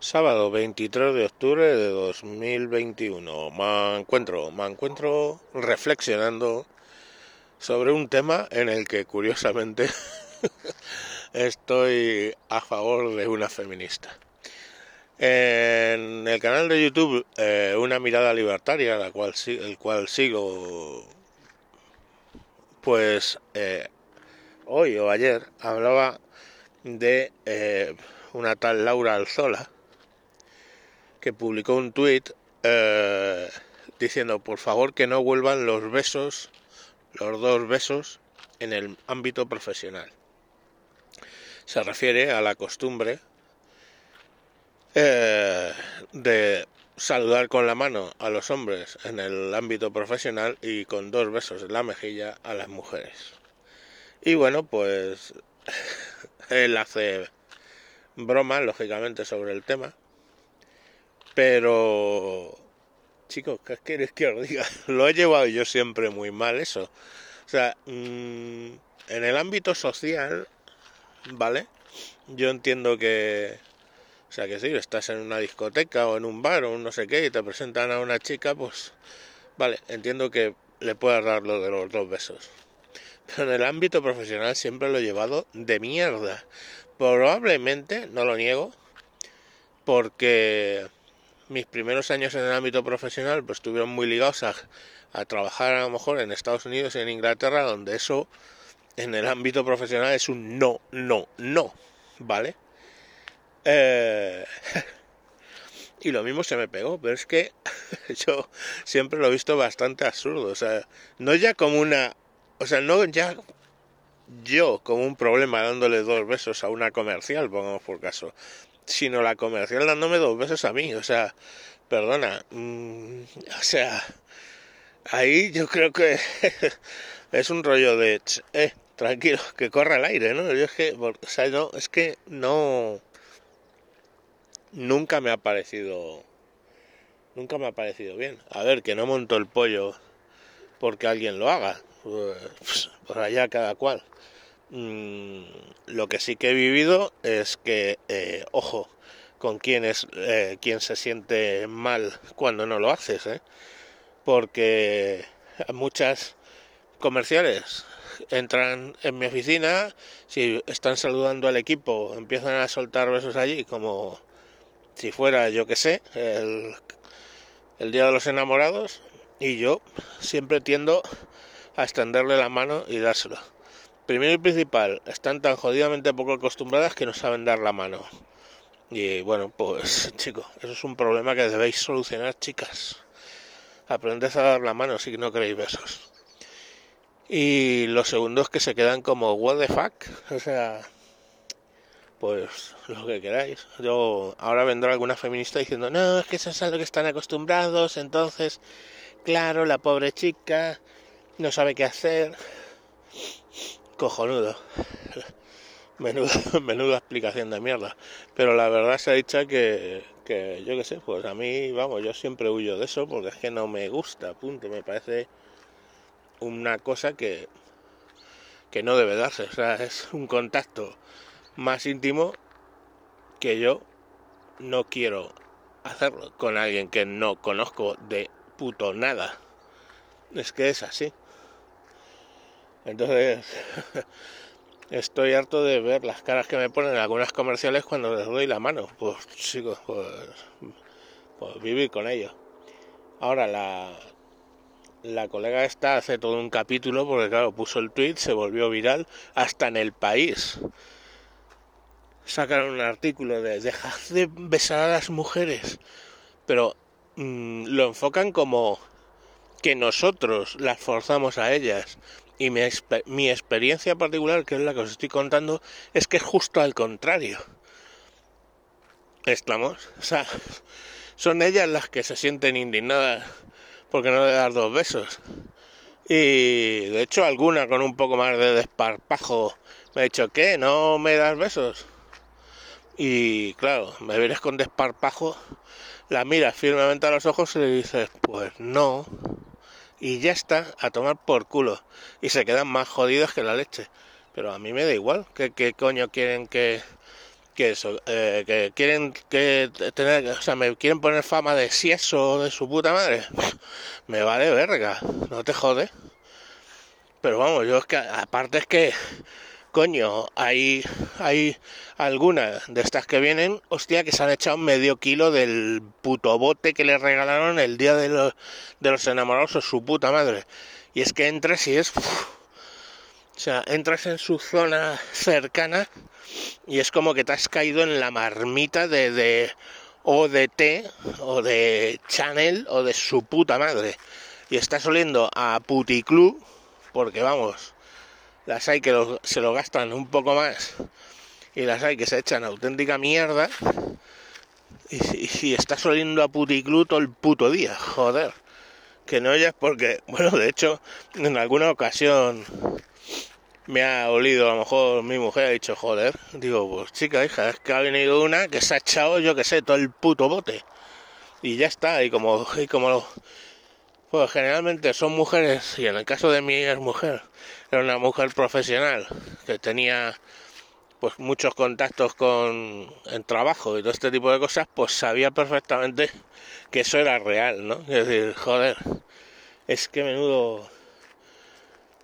Sábado 23 de octubre de 2021. Me encuentro, me encuentro reflexionando sobre un tema en el que curiosamente estoy a favor de una feminista. En el canal de YouTube eh, Una mirada libertaria, la cual, el cual sigo, pues eh, hoy o ayer hablaba de eh, una tal Laura Alzola que publicó un tuit eh, diciendo por favor que no vuelvan los besos, los dos besos en el ámbito profesional. Se refiere a la costumbre eh, de saludar con la mano a los hombres en el ámbito profesional y con dos besos en la mejilla a las mujeres. Y bueno, pues él hace broma, lógicamente, sobre el tema pero, chicos, ¿qué quieres que os diga? Lo he llevado yo siempre muy mal eso. O sea, mm, en el ámbito social, ¿vale? Yo entiendo que, o sea, que si estás en una discoteca o en un bar o no sé qué y te presentan a una chica, pues, vale, entiendo que le puedas dar lo de los dos besos. Pero en el ámbito profesional siempre lo he llevado de mierda. Probablemente, no lo niego, porque mis primeros años en el ámbito profesional pues estuvieron muy ligados a, trabajar a lo mejor en Estados Unidos y en Inglaterra, donde eso en el ámbito profesional es un no, no, no, ¿vale? Eh, y lo mismo se me pegó, pero es que yo siempre lo he visto bastante absurdo, o sea, no ya como una, o sea, no ya yo como un problema dándole dos besos a una comercial, pongamos por caso, sino la comercial dándome dos besos a mí. O sea, perdona. Mm, o sea, ahí yo creo que es un rollo de, eh, tranquilo, que corra el aire, ¿no? Yo es que, o no, es que no, nunca me ha parecido, nunca me ha parecido bien. A ver, que no monto el pollo porque alguien lo haga, pues, por allá cada cual. Mm, lo que sí que he vivido es que, eh, ojo, con quién es eh, quien se siente mal cuando no lo haces, ¿eh? porque muchas comerciales entran en mi oficina, si están saludando al equipo, empiezan a soltar besos allí como si fuera, yo que sé, el, el Día de los Enamorados, y yo siempre tiendo a extenderle la mano y dárselo. Primero y principal, están tan jodidamente poco acostumbradas que no saben dar la mano. Y bueno, pues chicos, eso es un problema que debéis solucionar, chicas. Aprended a dar la mano si no queréis besos. Y los segundos que se quedan como what the fuck, o sea, pues lo que queráis. Yo ahora vendrá alguna feminista diciendo, "No, es que eso es a que están acostumbrados, entonces, claro, la pobre chica no sabe qué hacer." Cojonudo. Menuda, menuda explicación de mierda. Pero la verdad se ha dicho que, que yo qué sé, pues a mí, vamos, yo siempre huyo de eso porque es que no me gusta, punto. Me parece una cosa que, que no debe darse. O sea, es un contacto más íntimo que yo no quiero hacerlo con alguien que no conozco de puto nada. Es que es así. Entonces, estoy harto de ver las caras que me ponen en algunas comerciales cuando les doy la mano. Pues chicos, pues, pues vivir con ellos. Ahora la, la colega esta hace todo un capítulo porque claro, puso el tweet, se volvió viral hasta en el país. Sacaron un artículo de dejad de besar a las mujeres, pero mm, lo enfocan como que nosotros las forzamos a ellas. Y mi, mi experiencia particular, que es la que os estoy contando, es que es justo al contrario. Estamos, o sea, son ellas las que se sienten indignadas porque no le das dos besos. Y de hecho alguna con un poco más de desparpajo me ha dicho, ¿qué? ¿No me das besos? Y claro, me vienes con desparpajo, la miras firmemente a los ojos y le dices, pues no y ya está, a tomar por culo. Y se quedan más jodidos que la leche. Pero a mí me da igual. ¿Qué, qué coño quieren que, que eso, eh, que quieren que tener, o sea, me quieren poner fama de sieso de su puta madre. Me vale verga, no te jode. Pero vamos, yo es que aparte es que coño, hay hay algunas de estas que vienen, hostia, que se han echado medio kilo del puto bote que le regalaron el día de los, de los enamorados su puta madre. Y es que entras y es o sea, entras en su zona cercana y es como que te has caído en la marmita de, de o de té o de Chanel o de su puta madre. Y estás oliendo a puticlub porque vamos, las hay que se lo gastan un poco más y las hay que se echan auténtica mierda. Y, y, estás oliendo a puticlub todo el puto día, joder. Que no oyes porque, bueno, de hecho, en alguna ocasión me ha olido, a lo mejor mi mujer ha dicho, joder, digo, pues chica, hija, es que ha venido una que se ha echado, yo que sé, todo el puto bote. Y ya está, y como, y como pues generalmente son mujeres, y en el caso de mi mujer, era una mujer profesional, que tenía pues muchos contactos con en trabajo y todo este tipo de cosas, pues sabía perfectamente que eso era real, ¿no? Es decir, joder, es que menudo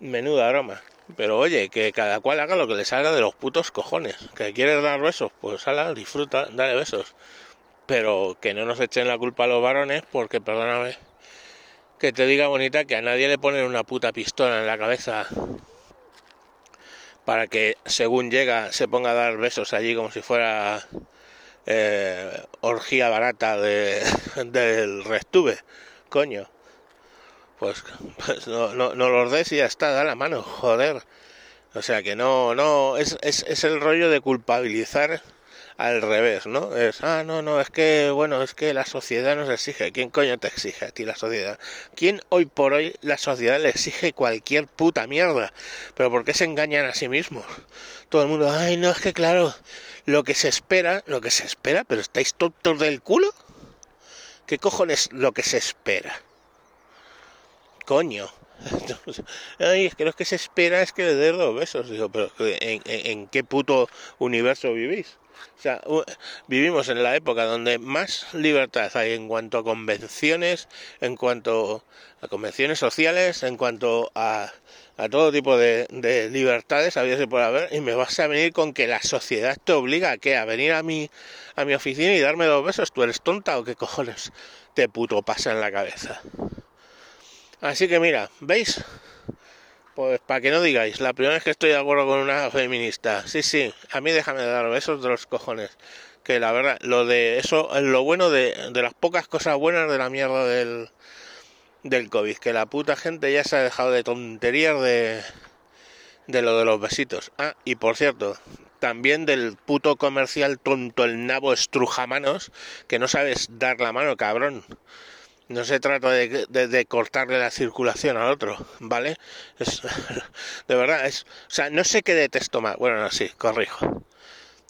menuda broma. Pero oye, que cada cual haga lo que le salga de los putos cojones. Que quieres dar besos, pues hala, disfruta, dale besos. Pero que no nos echen la culpa a los varones, porque perdóname, que te diga bonita que a nadie le ponen una puta pistola en la cabeza para que según llega se ponga a dar besos allí como si fuera eh, orgía barata de, del restuve. Coño pues, pues no, no, no, los des y ya está, da la mano, joder. O sea que no, no, es, es, es el rollo de culpabilizar al revés, ¿no? Es, ah, no, no, es que, bueno, es que la sociedad nos exige. ¿Quién coño te exige a ti la sociedad? ¿Quién hoy por hoy la sociedad le exige cualquier puta mierda? Pero ¿por qué se engañan a sí mismos? Todo el mundo, ay, no, es que claro, lo que se espera, lo que se espera, pero ¿estáis tontos del culo? ¿Qué cojones lo que se espera? coño. Ay, es que lo que se espera es que le des dos besos. Digo, pero ¿en, en, qué puto universo vivís? O sea, vivimos en la época donde más libertad hay en cuanto a convenciones, en cuanto a convenciones sociales, en cuanto a, a todo tipo de, de libertades, había por haber, y me vas a venir con que la sociedad te obliga a qué, a venir a mi, a mi oficina y darme dos besos. ¿Tú eres tonta o qué cojones te puto pasa en la cabeza? Así que mira, ¿veis? Pues para que no digáis, la primera vez que estoy de acuerdo con una feminista. Sí, sí, a mí déjame dar besos de los cojones. Que la verdad, lo de eso, lo bueno de, de las pocas cosas buenas de la mierda del, del COVID. Que la puta gente ya se ha dejado de tonterías de, de lo de los besitos. Ah, y por cierto, también del puto comercial tonto el nabo estrujamanos, que no sabes dar la mano, cabrón. No se trata de, de, cortarle la circulación al otro, ¿vale? Es, de verdad, es, o sea, no sé qué detesto más. Bueno, no, sí, corrijo.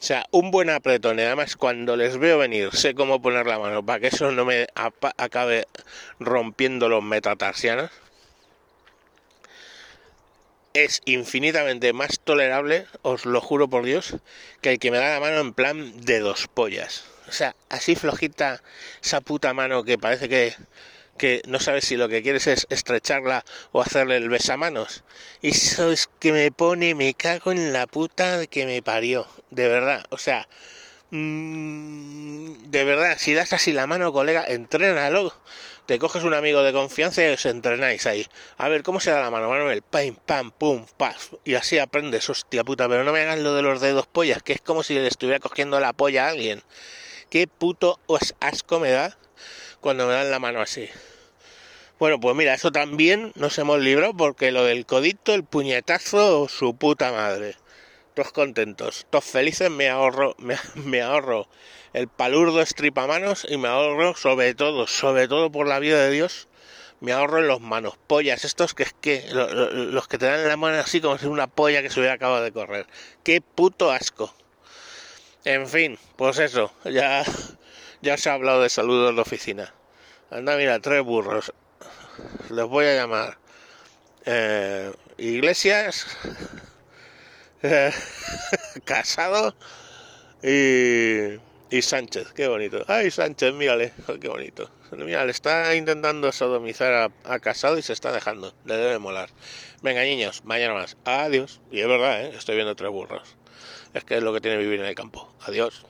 O sea, un buen apretón, y además cuando les veo venir, sé cómo poner la mano para que eso no me acabe rompiendo los metatarsianos. Es infinitamente más tolerable, os lo juro por Dios, que el que me da la mano en plan de dos pollas. O sea, así flojita esa puta mano que parece que, que no sabes si lo que quieres es estrecharla o hacerle el besamanos. Eso es que me pone, me cago en la puta que me parió. De verdad, o sea, mmm, de verdad, si das así la mano, colega, entrénalo. Te coges un amigo de confianza y os entrenáis ahí. A ver, ¿cómo se da la mano, Manuel? Pam, pam, pum, paf. Y así aprendes, hostia puta. Pero no me hagas lo de los dedos pollas, que es como si le estuviera cogiendo la polla a alguien qué puto asco me da cuando me dan la mano así. Bueno, pues mira, eso también nos hemos librado porque lo del codito, el puñetazo, su puta madre. Todos contentos, todos felices, me ahorro, me, ahorro el palurdo estripamanos y me ahorro sobre todo, sobre todo por la vida de Dios, me ahorro los manos pollas, estos que es que los que te dan la mano así como si una polla que se hubiera acabado de correr. Qué puto asco. En fin, pues eso, ya, ya se ha hablado de saludos de oficina. Anda, mira, tres burros. Los voy a llamar. Eh, Iglesias, eh, Casado y, y, Sánchez. Qué bonito. Ay, Sánchez, mírale, qué bonito. Mira, le está intentando sodomizar a, a, Casado y se está dejando. Le debe molar. Venga, niños, mañana más. Adiós. Y es verdad, ¿eh? estoy viendo tres burros. Es que es lo que tiene vivir en el campo. Adiós.